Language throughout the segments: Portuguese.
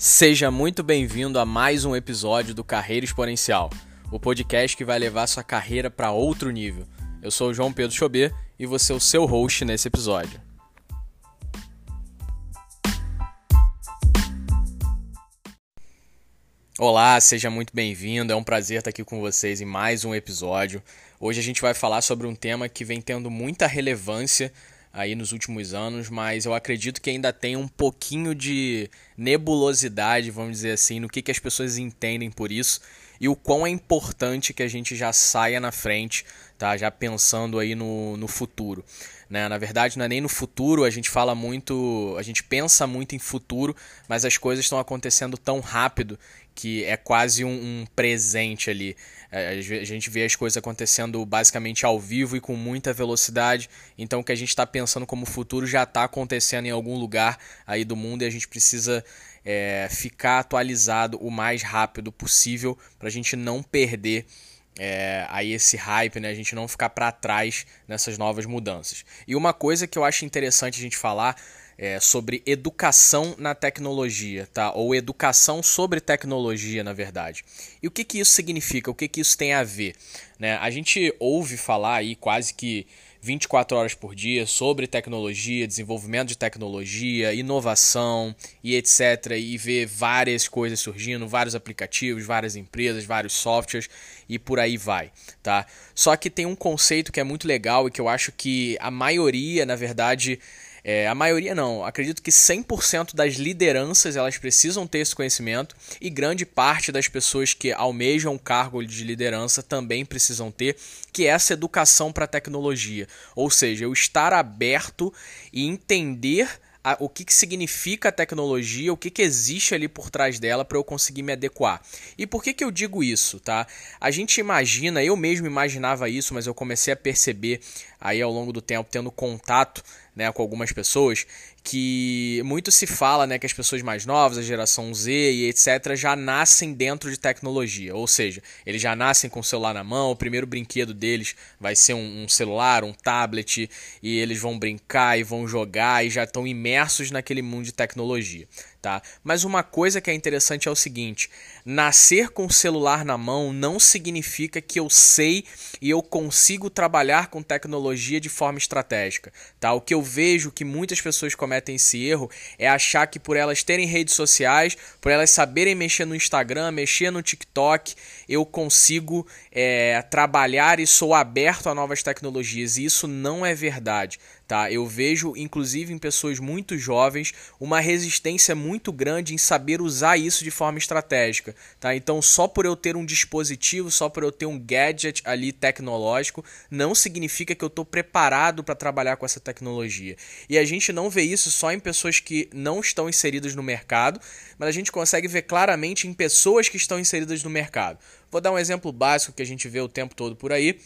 Seja muito bem-vindo a mais um episódio do Carreira Exponencial, o podcast que vai levar sua carreira para outro nível. Eu sou o João Pedro Chobê e vou ser o seu host nesse episódio. Olá, seja muito bem-vindo. É um prazer estar aqui com vocês em mais um episódio. Hoje a gente vai falar sobre um tema que vem tendo muita relevância aí nos últimos anos, mas eu acredito que ainda tem um pouquinho de nebulosidade, vamos dizer assim, no que, que as pessoas entendem por isso e o quão é importante que a gente já saia na frente, tá? Já pensando aí no, no futuro. Né? Na verdade, não é nem no futuro, a gente fala muito, a gente pensa muito em futuro, mas as coisas estão acontecendo tão rápido que é quase um, um presente ali. É, a gente vê as coisas acontecendo basicamente ao vivo e com muita velocidade. Então, o que a gente está pensando como futuro já está acontecendo em algum lugar aí do mundo e a gente precisa é, ficar atualizado o mais rápido possível para a gente não perder é, aí esse hype, né? A gente não ficar para trás nessas novas mudanças. E uma coisa que eu acho interessante a gente falar é, sobre educação na tecnologia, tá? Ou educação sobre tecnologia, na verdade. E o que, que isso significa? O que, que isso tem a ver? Né? A gente ouve falar aí quase que 24 horas por dia sobre tecnologia, desenvolvimento de tecnologia, inovação e etc. E vê várias coisas surgindo, vários aplicativos, várias empresas, vários softwares e por aí vai, tá? Só que tem um conceito que é muito legal e que eu acho que a maioria, na verdade, é, a maioria não, acredito que 100% das lideranças elas precisam ter esse conhecimento e grande parte das pessoas que almejam o cargo de liderança também precisam ter, que é essa educação para a tecnologia. Ou seja, eu estar aberto e entender o que, que significa a tecnologia, o que, que existe ali por trás dela para eu conseguir me adequar. E por que, que eu digo isso, tá? A gente imagina, eu mesmo imaginava isso, mas eu comecei a perceber aí ao longo do tempo, tendo contato né, com algumas pessoas, que muito se fala né, que as pessoas mais novas, a geração Z e etc., já nascem dentro de tecnologia. Ou seja, eles já nascem com o celular na mão, o primeiro brinquedo deles vai ser um, um celular, um tablet, e eles vão brincar e vão jogar e já estão imersos naquele mundo de tecnologia tá? Mas uma coisa que é interessante é o seguinte: nascer com o celular na mão não significa que eu sei e eu consigo trabalhar com tecnologia de forma estratégica, tá? O que eu vejo que muitas pessoas cometem esse erro é achar que por elas terem redes sociais, por elas saberem mexer no Instagram, mexer no TikTok, eu consigo é, trabalhar e sou aberto a novas tecnologias. E isso não é verdade. Tá? Eu vejo, inclusive em pessoas muito jovens, uma resistência muito grande em saber usar isso de forma estratégica. Tá? Então, só por eu ter um dispositivo, só por eu ter um gadget ali tecnológico, não significa que eu estou preparado para trabalhar com essa tecnologia. E a gente não vê isso só em pessoas que não estão inseridas no mercado, mas a gente consegue ver claramente em pessoas que estão inseridas no mercado. Vou dar um exemplo básico que a gente vê o tempo todo por aí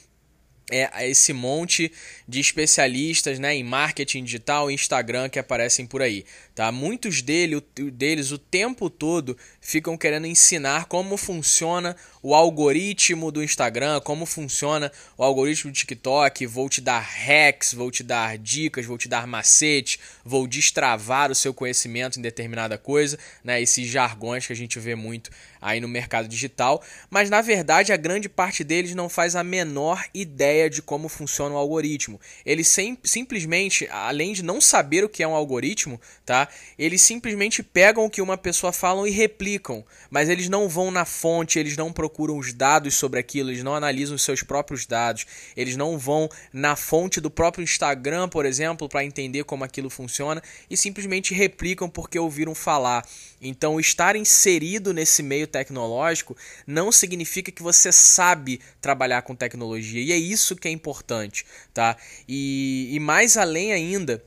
é esse monte de especialistas né, em marketing digital e Instagram que aparecem por aí. Tá? Muitos dele, deles o tempo todo ficam querendo ensinar como funciona o algoritmo do Instagram, como funciona o algoritmo do TikTok. Vou te dar hacks, vou te dar dicas, vou te dar macete, vou destravar o seu conhecimento em determinada coisa. Né? Esses jargões que a gente vê muito aí no mercado digital. Mas na verdade a grande parte deles não faz a menor ideia de como funciona o algoritmo. Eles sem, simplesmente, além de não saber o que é um algoritmo, tá? Eles simplesmente pegam o que uma pessoa fala e replicam, mas eles não vão na fonte, eles não procuram os dados sobre aquilo, eles não analisam os seus próprios dados, eles não vão na fonte do próprio Instagram, por exemplo, para entender como aquilo funciona e simplesmente replicam porque ouviram falar. Então, estar inserido nesse meio tecnológico não significa que você sabe trabalhar com tecnologia, e é isso que é importante, tá? E, e mais além ainda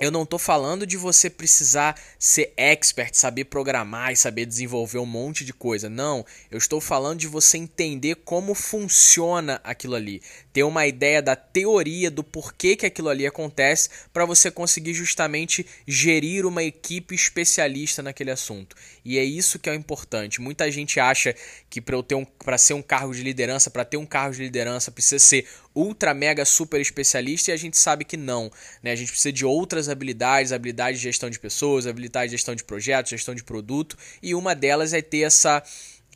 eu não estou falando de você precisar ser expert, saber programar e saber desenvolver um monte de coisa. Não, eu estou falando de você entender como funciona aquilo ali, ter uma ideia da teoria do porquê que aquilo ali acontece para você conseguir justamente gerir uma equipe especialista naquele assunto. E é isso que é o importante. Muita gente acha que para eu ter um para ser um cargo de liderança, para ter um cargo de liderança precisa ser ultra mega super especialista e a gente sabe que não, né? A gente precisa de outras habilidades, habilidade de gestão de pessoas, habilidade de gestão de projetos, gestão de produto, e uma delas é ter essa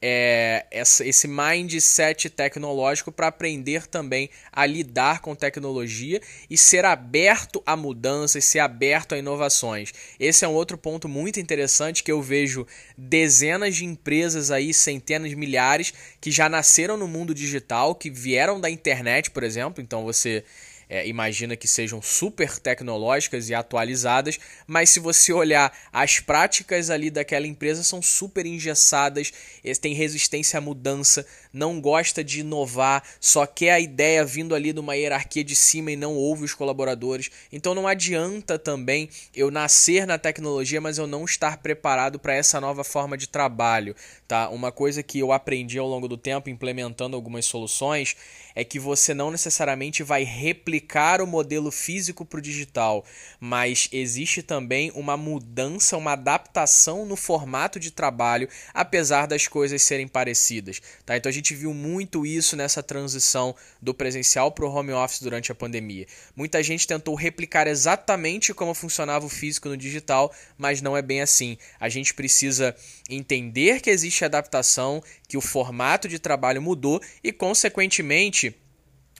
é, essa, esse mindset tecnológico para aprender também a lidar com tecnologia e ser aberto a mudanças, ser aberto a inovações. Esse é um outro ponto muito interessante que eu vejo dezenas de empresas aí, centenas, milhares, que já nasceram no mundo digital, que vieram da internet, por exemplo. Então você é, imagina que sejam super tecnológicas e atualizadas, mas se você olhar as práticas ali daquela empresa são super engessadas, tem resistência à mudança, não gosta de inovar, só quer a ideia vindo ali de uma hierarquia de cima e não ouve os colaboradores. Então não adianta também eu nascer na tecnologia, mas eu não estar preparado para essa nova forma de trabalho, tá? Uma coisa que eu aprendi ao longo do tempo implementando algumas soluções é que você não necessariamente vai replicar o modelo físico para o digital, mas existe também uma mudança, uma adaptação no formato de trabalho, apesar das coisas serem parecidas. Tá? Então a gente viu muito isso nessa transição do presencial para o home office durante a pandemia. Muita gente tentou replicar exatamente como funcionava o físico no digital, mas não é bem assim. A gente precisa entender que existe adaptação, que o formato de trabalho mudou e, consequentemente,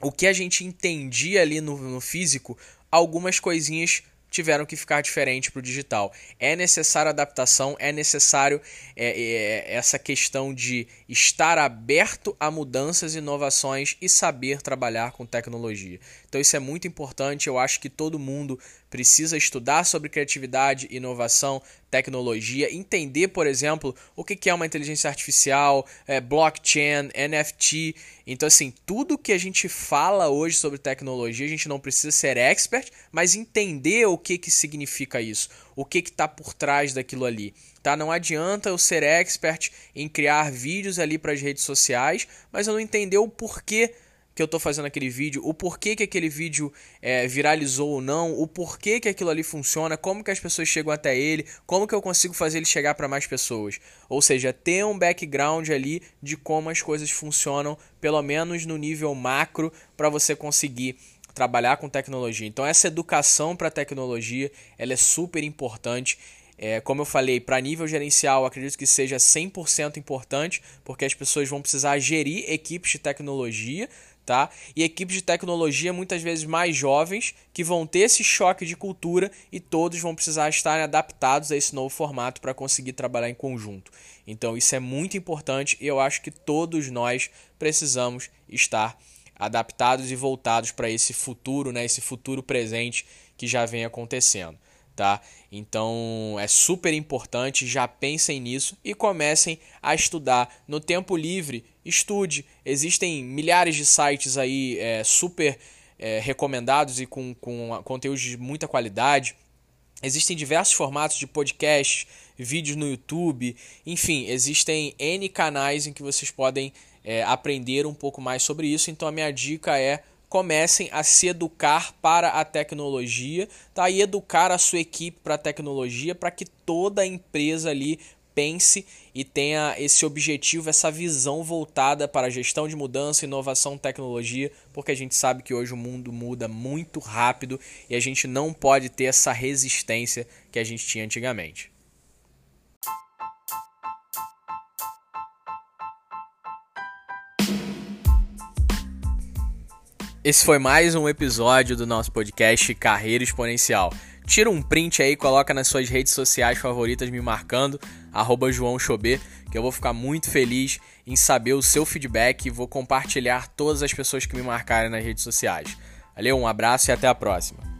o que a gente entendia ali no, no físico, algumas coisinhas tiveram que ficar diferente para o digital. É necessário adaptação, é necessário é, é, essa questão de estar aberto a mudanças, inovações e saber trabalhar com tecnologia. Então isso é muito importante. Eu acho que todo mundo precisa estudar sobre criatividade, inovação, tecnologia, entender, por exemplo, o que é uma inteligência artificial, é, blockchain, NFT. Então, assim, tudo que a gente fala hoje sobre tecnologia, a gente não precisa ser expert, mas entender o que, que significa isso, o que está por trás daquilo ali. Tá? Não adianta eu ser expert em criar vídeos ali para as redes sociais, mas eu não entender o porquê que eu estou fazendo aquele vídeo, o porquê que aquele vídeo é, viralizou ou não, o porquê que aquilo ali funciona, como que as pessoas chegam até ele, como que eu consigo fazer ele chegar para mais pessoas. Ou seja, ter um background ali de como as coisas funcionam, pelo menos no nível macro, para você conseguir trabalhar com tecnologia. Então essa educação para tecnologia, ela é super importante. É, como eu falei, para nível gerencial, acredito que seja 100% importante, porque as pessoas vão precisar gerir equipes de tecnologia, tá? E equipes de tecnologia muitas vezes mais jovens que vão ter esse choque de cultura e todos vão precisar estar adaptados a esse novo formato para conseguir trabalhar em conjunto. Então isso é muito importante e eu acho que todos nós precisamos estar adaptados e voltados para esse futuro, né? Esse futuro presente que já vem acontecendo tá? Então é super importante, já pensem nisso e comecem a estudar. No tempo livre, estude. Existem milhares de sites aí é, super é, recomendados e com, com conteúdos de muita qualidade. Existem diversos formatos de podcast, vídeos no YouTube, enfim, existem N canais em que vocês podem é, aprender um pouco mais sobre isso. Então a minha dica é comecem a se educar para a tecnologia, tá? E educar a sua equipe para a tecnologia para que toda a empresa ali pense e tenha esse objetivo, essa visão voltada para a gestão de mudança, inovação, tecnologia, porque a gente sabe que hoje o mundo muda muito rápido e a gente não pode ter essa resistência que a gente tinha antigamente. Esse foi mais um episódio do nosso podcast Carreira Exponencial. Tira um print aí, coloca nas suas redes sociais favoritas me marcando, arroba João Chobê, que eu vou ficar muito feliz em saber o seu feedback e vou compartilhar todas as pessoas que me marcarem nas redes sociais. Valeu, um abraço e até a próxima.